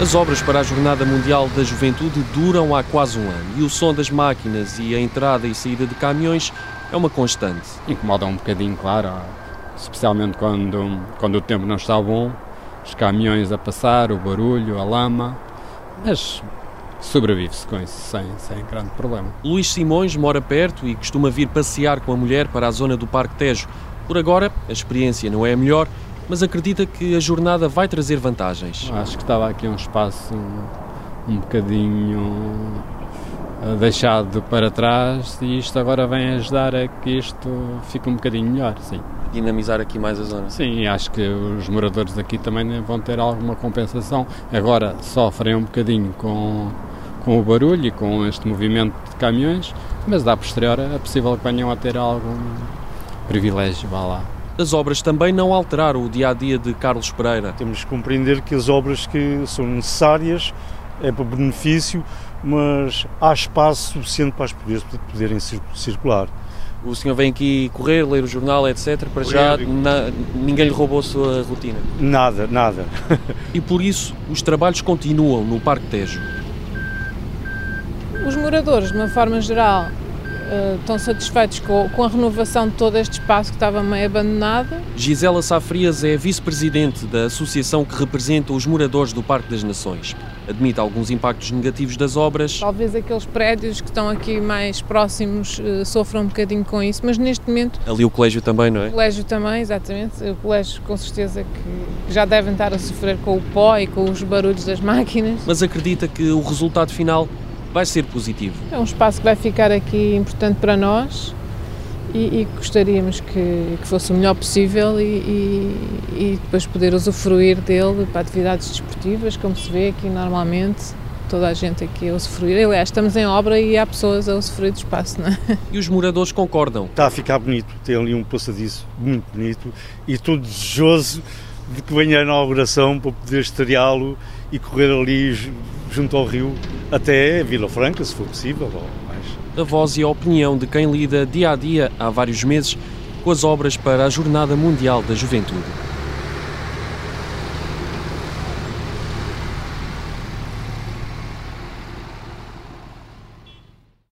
As obras para a Jornada Mundial da Juventude duram há quase um ano e o som das máquinas e a entrada e saída de caminhões é uma constante. Incomoda um bocadinho, claro, especialmente quando, quando o tempo não está bom, os caminhões a passar, o barulho, a lama, mas sobrevive-se com isso sem, sem grande problema. Luís Simões mora perto e costuma vir passear com a mulher para a zona do Parque Tejo. Por agora, a experiência não é a melhor, mas acredita que a jornada vai trazer vantagens. Acho que estava aqui um espaço um, um bocadinho eh, deixado para trás e isto agora vem ajudar a que isto fique um bocadinho melhor, sim. Dinamizar aqui mais a zona. Sim, acho que os moradores aqui também vão ter alguma compensação. Agora sofrem um bocadinho com, com o barulho e com este movimento de caminhões, mas da posterior é possível que venham a ter algum privilégio, vá lá. As obras também não alteraram o dia a dia de Carlos Pereira. Temos que compreender que as obras que são necessárias é para benefício, mas há espaço suficiente para as poderem circular. O senhor vem aqui correr, ler o jornal, etc. Para correr, já na, ninguém lhe roubou a sua rotina? Nada, nada. e por isso os trabalhos continuam no Parque Tejo. Os moradores, de uma forma geral, uh, estão satisfeitos com, com, a renovação de todo este espaço que estava meio abandonado. Gisela Safrias é vice-presidente da associação que representa os moradores do Parque das Nações. Admite alguns impactos negativos das obras. Talvez aqueles prédios que estão aqui mais próximos uh, sofram um bocadinho com isso, mas neste momento. Ali o colégio também, não é? O colégio também, exatamente. O colégio, com certeza, que já devem estar a sofrer com o pó e com os barulhos das máquinas. Mas acredita que o resultado final vai ser positivo. É um espaço que vai ficar aqui importante para nós e, e gostaríamos que, que, fosse o melhor possível e, e, e, depois poder usufruir dele para atividades desportivas, como se vê aqui normalmente. Toda a gente aqui a usufruir. Aliás, estamos em obra e há pessoas a usufruir do espaço, não é? E os moradores concordam. Está a ficar bonito, tem ali um passadiço muito bonito e estou desejoso de que venha a inauguração para poder estreá-lo e correr ali junto ao rio até Vila Franca, se for possível. A voz e a opinião de quem lida dia a dia há vários meses com as obras para a Jornada Mundial da Juventude.